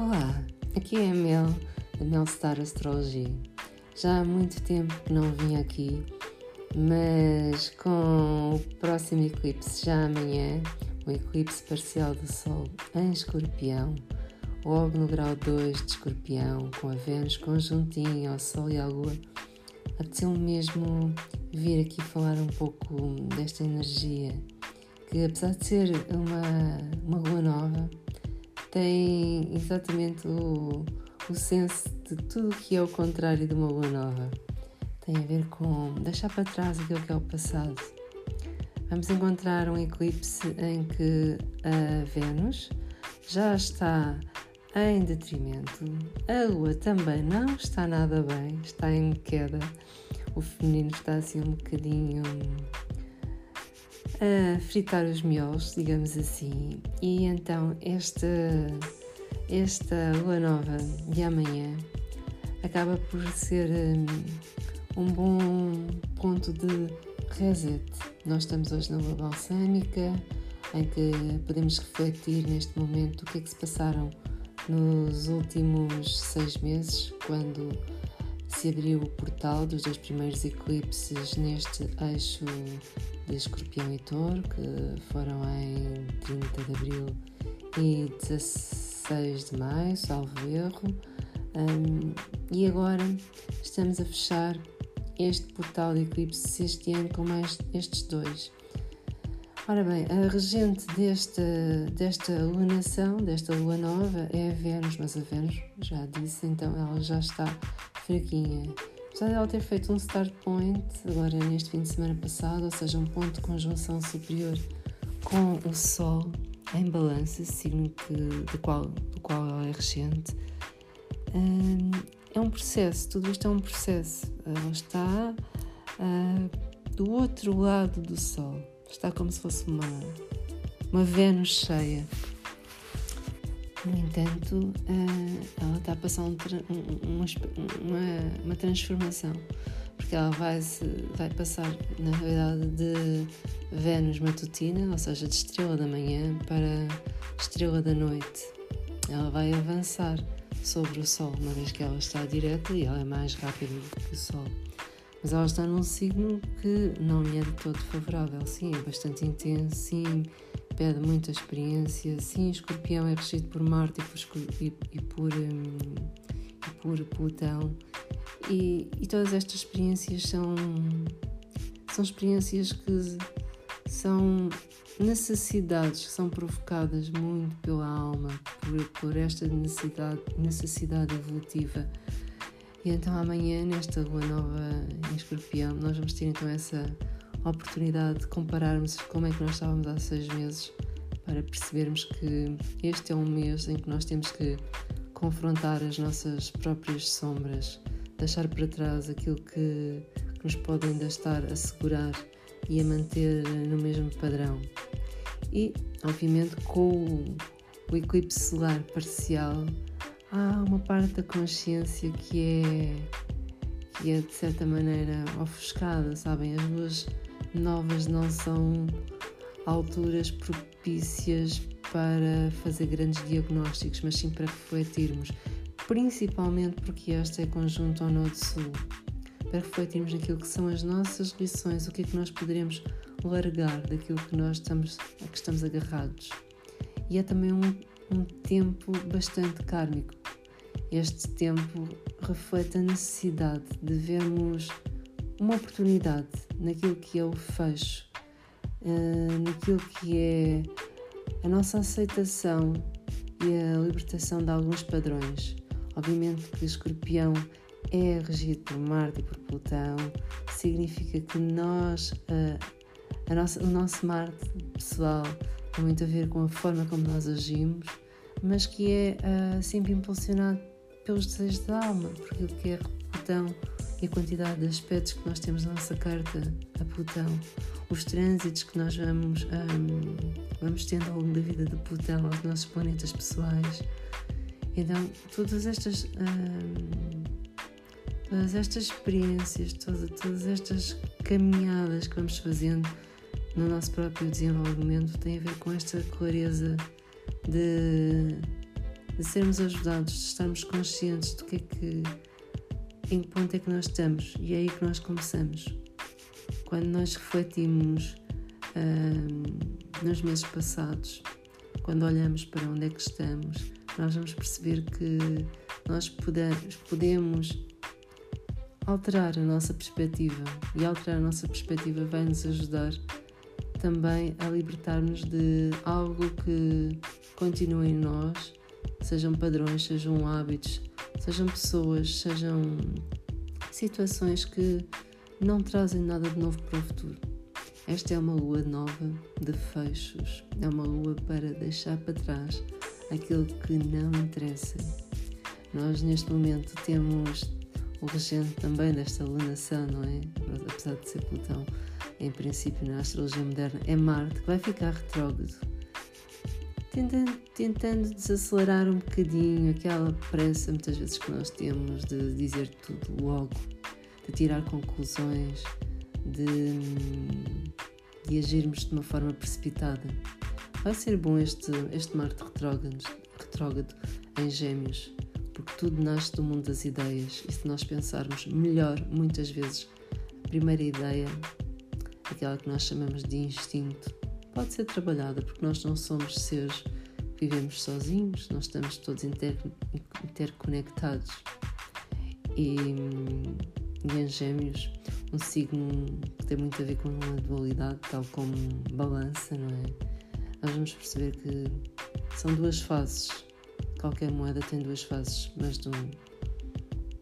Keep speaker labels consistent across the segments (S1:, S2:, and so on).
S1: Olá, aqui é a Mel, da Mel Star Astrology. Já há muito tempo que não vim aqui, mas com o próximo eclipse já amanhã, o eclipse parcial do Sol em Escorpião, logo no grau 2 de Escorpião, com a Vênus conjuntinha ao Sol e à Lua, apeteceu mesmo vir aqui falar um pouco desta energia, que apesar de ser uma, uma lua nova, tem exatamente o, o senso de tudo que é o contrário de uma lua nova. Tem a ver com deixar para trás aquilo que é o passado. Vamos encontrar um eclipse em que a Vênus já está em detrimento, a Lua também não está nada bem, está em queda. O feminino está assim um bocadinho a fritar os miolos, digamos assim. E então esta, esta lua nova de amanhã acaba por ser um, um bom ponto de reset. Nós estamos hoje na lua balsâmica, em que podemos refletir neste momento o que é que se passaram nos últimos seis meses, quando se abriu o portal dos dois primeiros eclipses neste eixo de Escorpião e Touro, que foram em 30 de Abril e 16 de Maio, salvo erro. Um, e agora estamos a fechar este portal de eclipses este ano com mais estes dois. Ora bem, a regente desta, desta lunação, desta lua nova, é a Vênus, mas a Vênus, já disse, então ela já está fraquinha. Apesar de ela ter feito um start point agora neste fim de semana passado, ou seja, um ponto de conjunção superior com o Sol em balança, signo que, do, qual, do qual ela é regente, hum, é um processo, tudo isto é um processo. Ela está uh, do outro lado do Sol, está como se fosse uma, uma Vênus cheia. No entanto, eh, ela está a passar um, uma, uma, uma, transformação, porque ela vai, vai passar, na realidade, de Vênus matutina, ou seja, de estrela da manhã, para estrela da noite. Ela vai avançar sobre o Sol, uma vez que ela está direta e ela é mais rápida do que o Sol. Mas ela está num signo que não lhe é de todo favorável. Sim, é bastante intenso, sim, pede muita experiência. Sim, Escorpião é regido por Marte e por, e, por, um, e por Plutão. E, e, todas estas experiências são, são experiências que são necessidades que são provocadas muito pela alma, por, por esta necessidade, necessidade evolutiva. E então amanhã, nesta lua nova em Escorpião, nós vamos ter então essa oportunidade de compararmos como é que nós estávamos há seis meses para percebermos que este é um mês em que nós temos que confrontar as nossas próprias sombras, deixar para trás aquilo que, que nos pode ainda estar a segurar e a manter no mesmo padrão. E, obviamente, com o, eclipse solar parcial, há uma parte da consciência que é, que é de certa maneira ofuscada, sabem? As luas novas não são alturas propícias para fazer grandes diagnósticos, mas sim para refletirmos, principalmente porque este é conjunto ao Nodo Sul, para refletirmos naquilo que são as nossas lições, o que é que nós poderemos largar daquilo que nós estamos, a que estamos agarrados. E é também um, um tempo bastante kármico. Este tempo reflete a necessidade de vermos uma oportunidade naquilo que o fecho, uh, naquilo que é a nossa aceitação e a libertação de alguns padrões. Obviamente que Escorpião é regido por Marte e por Plutão, significa que nós, uh, a nossa, o nosso Marte pessoal tem muito a ver com a forma como nós agimos, mas que é uh, sempre impulsionado pelos desejos da alma, porque aquilo que é Plutão e a quantidade de aspectos que nós temos na nossa carta a Plutão, os trânsitos que nós vamos, um, vamos tendo ao longo da vida de Plutão aos nossos planetas pessoais. Então, todas estas, um, todas estas experiências, todas, todas estas caminhadas que vamos fazendo no nosso próprio desenvolvimento têm a ver com esta clareza de, de sermos ajudados, de estarmos conscientes do que é que, em que ponto é que nós estamos e é aí que nós começamos. Quando nós refletimos uh, nos meses passados, quando olhamos para onde é que estamos, nós vamos perceber que nós puder, podemos alterar a nossa perspectiva e alterar a nossa perspectiva vai nos ajudar também a libertar-nos de algo que continua em nós, sejam padrões, sejam hábitos, sejam pessoas, sejam situações que não trazem nada de novo para o futuro. Esta é uma lua nova de fechos, é uma lua para deixar para trás aquilo que não interessa. Nós neste momento temos o regente também desta lunação, não é? Apesar de ser Plutão, em princípio na astrologia moderna, é Marte, que vai ficar retrógrado. Tentando, tentando desacelerar um bocadinho aquela pressa muitas vezes que nós temos de dizer tudo logo, de tirar conclusões, de, de agirmos de uma forma precipitada. Vai ser bom este, este Marte retrógrado, retrógrado em Gêmeos, porque tudo nasce do mundo das ideias e se nós pensarmos melhor, muitas vezes, a primeira ideia aquela que nós chamamos de instinto, pode ser trabalhada porque nós não somos seres que vivemos sozinhos, nós estamos todos inter, interconectados. E, e em Gêmeos, um signo que tem muito a ver com a dualidade, tal como balança, não é? Nós vamos perceber que são duas fases. Qualquer moeda tem duas faces, mas do,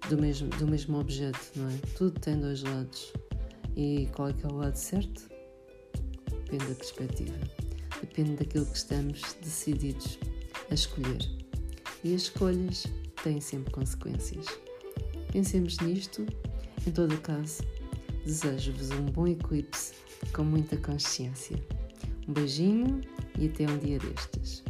S1: do, mesmo, do mesmo objeto, não é? Tudo tem dois lados. E qual é que é o lado certo? Depende da perspectiva. Depende daquilo que estamos decididos a escolher. E as escolhas têm sempre consequências. Pensemos nisto. Em todo caso, desejo-vos um bom eclipse com muita consciência. Um beijinho e até um dia destes.